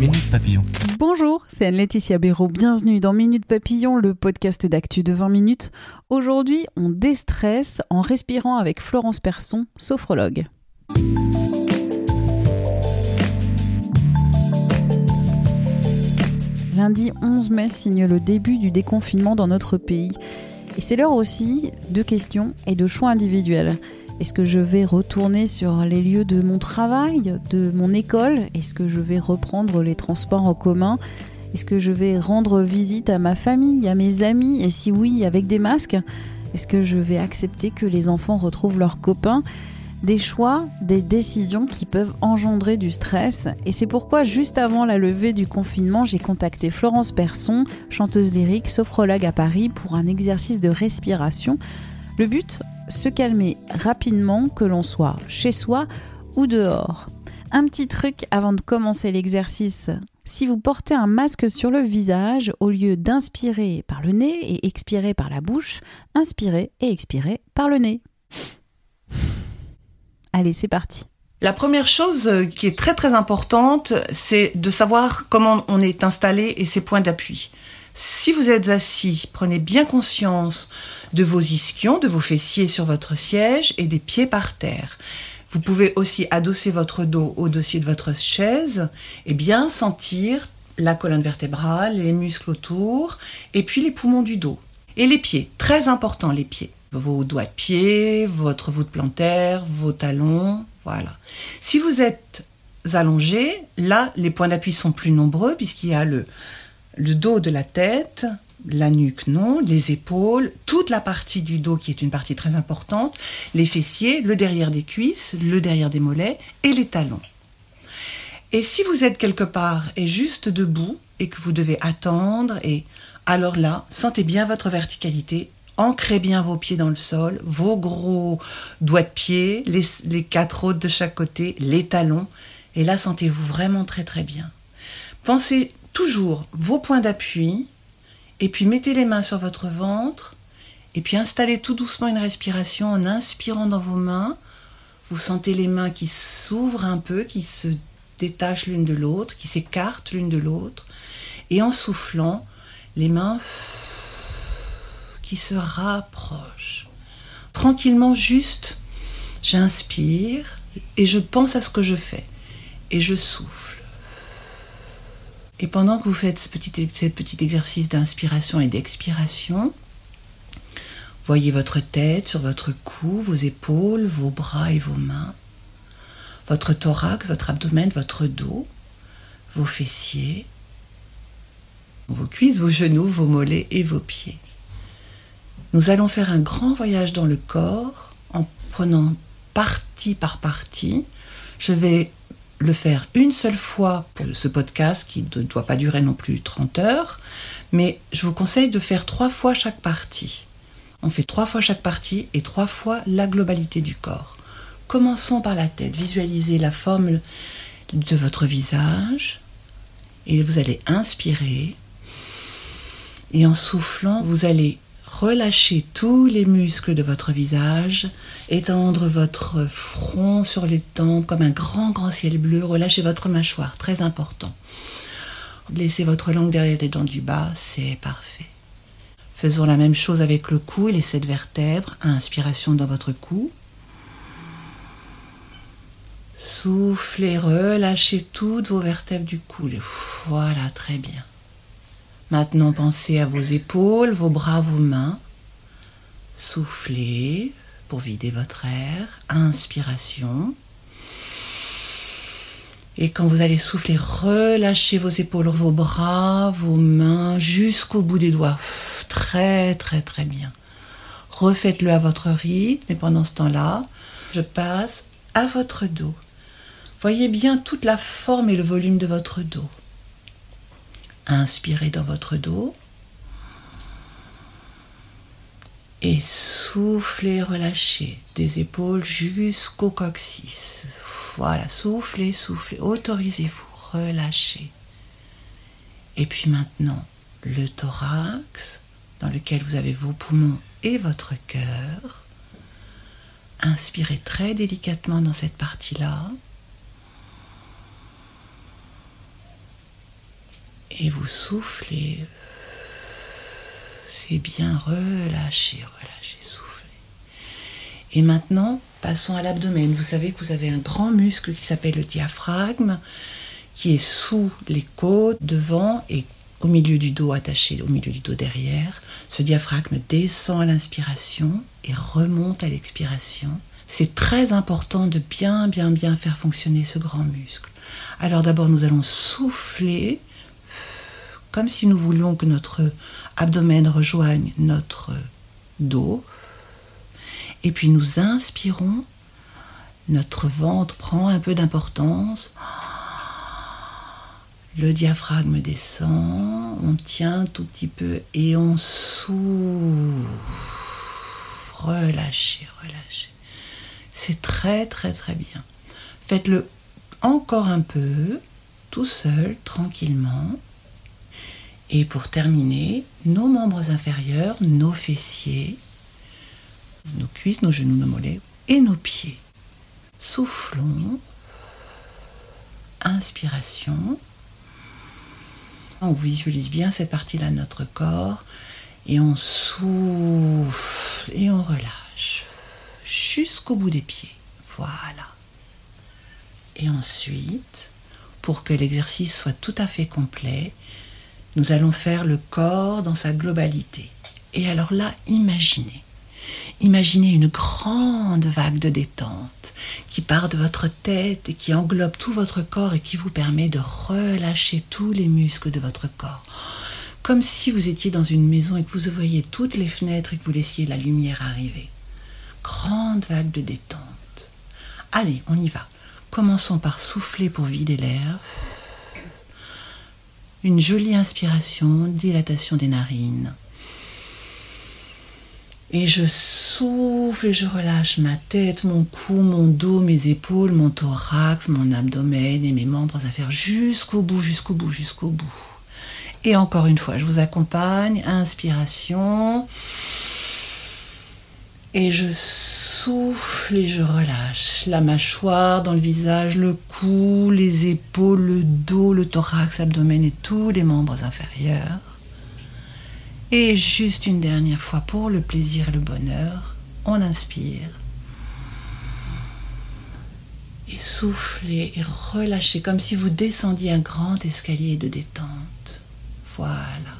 Minute Papillon. Bonjour, c'est Anne-Laetitia Béraud. Bienvenue dans Minute Papillon, le podcast d'actu de 20 minutes. Aujourd'hui, on déstresse en respirant avec Florence Persson, sophrologue. Lundi 11 mai signe le début du déconfinement dans notre pays. Et c'est l'heure aussi de questions et de choix individuels. Est-ce que je vais retourner sur les lieux de mon travail, de mon école? Est-ce que je vais reprendre les transports en commun? Est-ce que je vais rendre visite à ma famille, à mes amis? Et si oui, avec des masques? Est-ce que je vais accepter que les enfants retrouvent leurs copains? Des choix, des décisions qui peuvent engendrer du stress. Et c'est pourquoi, juste avant la levée du confinement, j'ai contacté Florence Persson, chanteuse lyrique, sophrologue à Paris, pour un exercice de respiration. Le but Se calmer rapidement, que l'on soit chez soi ou dehors. Un petit truc avant de commencer l'exercice. Si vous portez un masque sur le visage, au lieu d'inspirer par le nez et expirer par la bouche, inspirez et expirez par le nez. Allez, c'est parti. La première chose euh, qui est très très importante, c'est de savoir comment on est installé et ses points d'appui. Si vous êtes assis, prenez bien conscience de vos ischions, de vos fessiers sur votre siège et des pieds par terre. Vous pouvez aussi adosser votre dos au dossier de votre chaise et bien sentir la colonne vertébrale, les muscles autour et puis les poumons du dos. Et les pieds, très important les pieds vos doigts de pied, votre voûte plantaire, vos talons, voilà. Si vous êtes allongé, là, les points d'appui sont plus nombreux puisqu'il y a le, le dos de la tête, la nuque non, les épaules, toute la partie du dos qui est une partie très importante, les fessiers, le derrière des cuisses, le derrière des mollets et les talons. Et si vous êtes quelque part et juste debout et que vous devez attendre et alors là, sentez bien votre verticalité ancrez bien vos pieds dans le sol, vos gros doigts de pied, les, quatre autres de chaque côté, les talons, et là sentez-vous vraiment très très bien. Pensez toujours vos points d'appui, et puis mettez les mains sur votre ventre, et puis installez tout doucement une respiration en inspirant dans vos mains. Vous sentez les mains qui s'ouvrent un peu, qui se détachent l'une de l'autre, qui s'écartent l'une de l'autre, et en soufflant, les mains qui se rapproche. Tranquillement, juste, j'inspire et je pense à ce que je fais et je souffle. Et pendant que vous faites ce petit, exercice d'inspiration et d'expiration, voyez votre tête sur votre cou, vos épaules, vos bras et vos mains, votre thorax, votre abdomen, votre dos, vos fessiers, vos cuisses, vos genoux, vos mollets et vos pieds. Nous allons faire un grand voyage dans le corps en prenant partie par partie. Je vais le faire une seule fois pour ce podcast qui ne doit pas durer non plus 30 heures, mais je vous conseille de faire trois fois chaque partie. On fait trois fois chaque partie et trois fois la globalité du corps. Commençons par la tête. Visualisez la forme de votre visage et vous allez inspirer. Et en soufflant, vous allez relâchez tous les muscles de votre visage, étendre votre front sur les tempes comme un grand grand ciel bleu, relâchez votre mâchoire, très important. Laissez votre langue derrière les dents du bas, c'est parfait. Faisons la même chose avec le cou et les sept vertèbres. Inspiration dans votre cou. Soufflez, relâchez toutes vos vertèbres du cou. Voilà, très bien. Maintenant, pensez à vos épaules, vos bras, vos mains. Soufflez pour vider votre air. Inspiration. Et quand vous allez souffler, relâchez vos épaules, vos bras, vos mains jusqu'au bout des doigts. Très très très bien. Refaites-le à votre rythme et pendant ce temps-là, je passe à votre dos. Voyez bien toute la forme et le volume de votre dos. Inspirez dans votre dos. Et soufflez, relâchez des épaules jusqu'au coccyx. Voilà, soufflez, soufflez, autorisez-vous, relâchez. Et puis maintenant, le thorax, dans lequel vous avez vos poumons et votre cœur. Inspirez très délicatement dans cette partie-là. Et vous soufflez. C'est bien, relâchez, relâchez, soufflez. Et maintenant, passons à l'abdomen. Vous savez que vous avez un grand muscle qui s'appelle le diaphragme, qui est sous les côtes, devant et au milieu du dos attaché, au milieu du dos derrière. Ce diaphragme descend à l'inspiration et remonte à l'expiration. C'est très important de bien, bien, bien faire fonctionner ce grand muscle. Alors d'abord, nous allons souffler comme si nous voulions que notre abdomen rejoigne notre dos. Et puis nous inspirons, notre ventre prend un peu d'importance. Le diaphragme descend, on tient tout petit peu et on souffle. Relâchez, relâchez. C'est très très très bien. Faites-le encore un peu, tout seul, tranquillement. Et pour terminer, nos membres inférieurs, nos fessiers, nos cuisses, nos genoux, nos mollets et nos pieds. Soufflons. Inspiration. On visualise bien cette partie-là de notre corps et on souffle et on relâche jusqu'au bout des pieds. Voilà. Et ensuite, pour que l'exercice soit tout à fait complet, nous allons faire le corps dans sa globalité. Et alors là, imaginez. Imaginez une grande vague de détente qui part de votre tête et qui englobe tout votre corps et qui vous permet de relâcher tous les muscles de votre corps. Comme si vous étiez dans une maison et que vous voyiez toutes les fenêtres et que vous laissiez la lumière arriver. Grande vague de détente. Allez, on y va. Commençons par souffler pour vider l'air. Une jolie inspiration, dilatation des narines. Et je souffle et je relâche ma tête, mon cou, mon dos, mes épaules, mon thorax, mon abdomen et mes membres inférieurs jusqu'au bout, jusqu'au bout, jusqu'au bout. Et encore une fois, je vous accompagne. Inspiration. Et je souffle et je relâche la mâchoire dans le visage, le cou, les épaules, le dos, le thorax, l'abdomen et tous les membres inférieurs. Et juste une dernière fois pour le plaisir et le bonheur, on inspire. Et soufflez et relâchez comme si vous descendiez un grand escalier de détente. Voilà.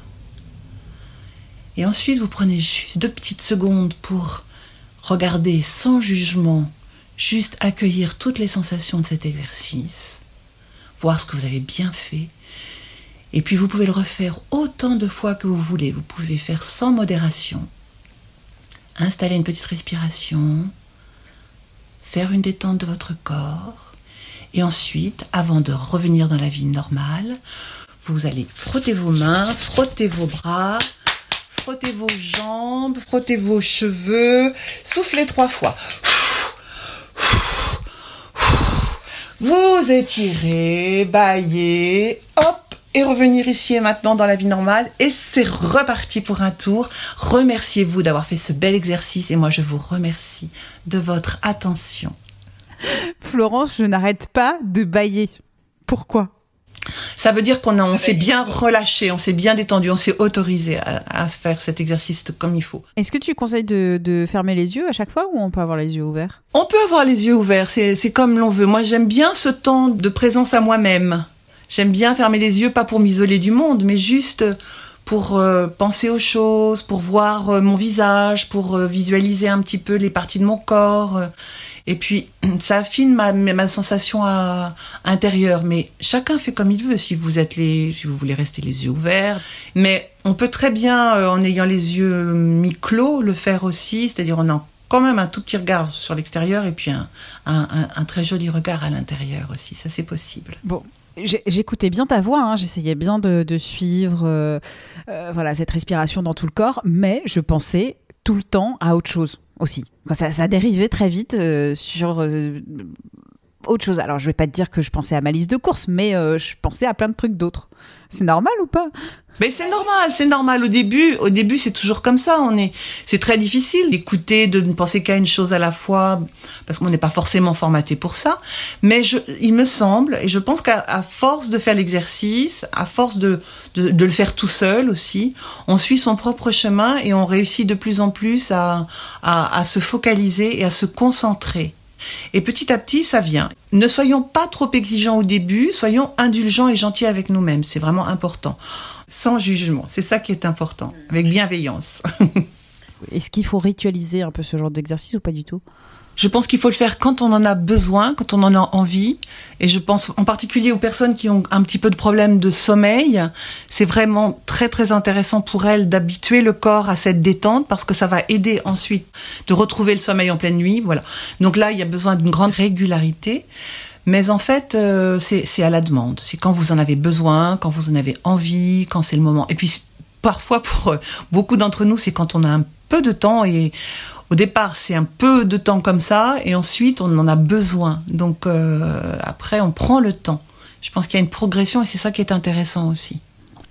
Et ensuite, vous prenez juste deux petites secondes pour regarder sans jugement, juste accueillir toutes les sensations de cet exercice, voir ce que vous avez bien fait et puis vous pouvez le refaire autant de fois que vous voulez. Vous pouvez faire sans modération. Installer une petite respiration. Faire une détente de votre corps. Et ensuite, avant de revenir dans la vie normale, vous allez frotter vos mains, frotter vos bras, frotter vos jambes, frotter vos cheveux, soufflez trois fois. Vous étirez, baillez, hop, et revenir ici et maintenant dans la vie normale. Et c'est reparti pour un tour. Remerciez-vous d'avoir fait ce bel exercice et moi je vous remercie de votre attention. Florence, je n'arrête pas de bailler. Pourquoi? Ça veut dire qu'on on s'est bien relâché, on s'est bien détendu, on s'est autorisé à, à, faire cet exercice comme il faut. Est-ce que tu conseilles de, de, fermer les yeux à chaque fois ou on peut avoir les yeux ouverts? On peut avoir les yeux ouverts, c'est comme l'on veut. Moi j'aime bien ce temps de présence à moi-même. J'aime bien fermer les yeux, pas pour m'isoler du monde, mais juste pour euh, penser aux choses, pour voir euh, mon visage, pour euh, visualiser un petit peu les parties de mon corps. Et puis, ça affine ma, sensation intérieure. Mais chacun fait comme il veut. Si vous êtes si vous voulez rester les yeux ouverts. Mais on peut très bien, en ayant les yeux mi-clos, le faire aussi. C'est-à-dire en quand même un tout petit regard sur l'extérieur et puis un, très joli regard à l'intérieur aussi. Ça, c'est possible. Bon, J'écoutais bien ta voix, hein. j'essayais bien de, suivre euh, euh, voilà, cette respiration dans tout le corps, mais je pensais tout le temps à autre chose aussi. Ça, ça dérivait très vite euh, sur autre chose. Alors, je vais pas te dire que je pensais à ma liste de courses, mais je pensais à plein de trucs d'autres. C'est normal ou pas? Mais c'est normal, c'est normal. Au début, au début, c'est toujours comme ça. On est, c'est très difficile d'écouter, de ne penser qu'à une chose à la fois, parce qu'on n'est pas forcément formaté pour ça. Mais je, il me semble, et je pense qu'à force de faire l'exercice, à force de, de, de, le faire tout seul aussi, on suit son propre chemin et on réussit de plus en plus à, à, à se focaliser et à se concentrer. Et petit à petit, ça vient. Ne soyons pas trop exigeants au début, soyons indulgents et gentils avec nous-mêmes. C'est vraiment important sans jugement. C'est ça qui est important, avec bienveillance. Est-ce qu'il faut ritualiser un peu ce genre d'exercice ou pas du tout? Je pense qu'il faut le faire quand on en a besoin, quand on en a envie. Et je pense en particulier aux personnes qui ont un petit peu de problème de sommeil. C'est vraiment très très intéressant pour elles d'habituer le corps à cette détente parce que ça va aider ensuite de retrouver le sommeil en pleine nuit. Voilà. Donc là, il y a besoin d'une grande régularité. Mais en fait, euh, c'est à la demande. C'est quand vous en avez besoin, quand vous en avez envie, quand c'est le moment. Et puis parfois, pour euh, beaucoup d'entre nous, c'est quand on a un peu de temps et au départ, c'est un peu de temps comme ça, et ensuite, on en a besoin. Donc euh, après, on prend le temps. Je pense qu'il y a une progression et c'est ça qui est intéressant aussi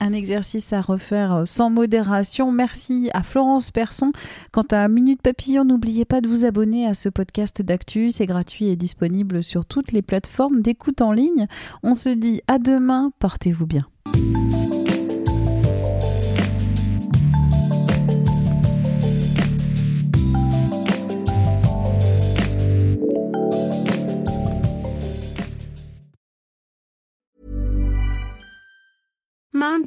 un exercice à refaire euh, sans modération. Merci à Florence Persson. Quant à Minute Papillon, n'oubliez pas de vous abonner à ce podcast d'actu. C'est gratuit et disponible sur toutes les plateformes d'écoute en ligne. On se dit à demain. Portez-vous bien.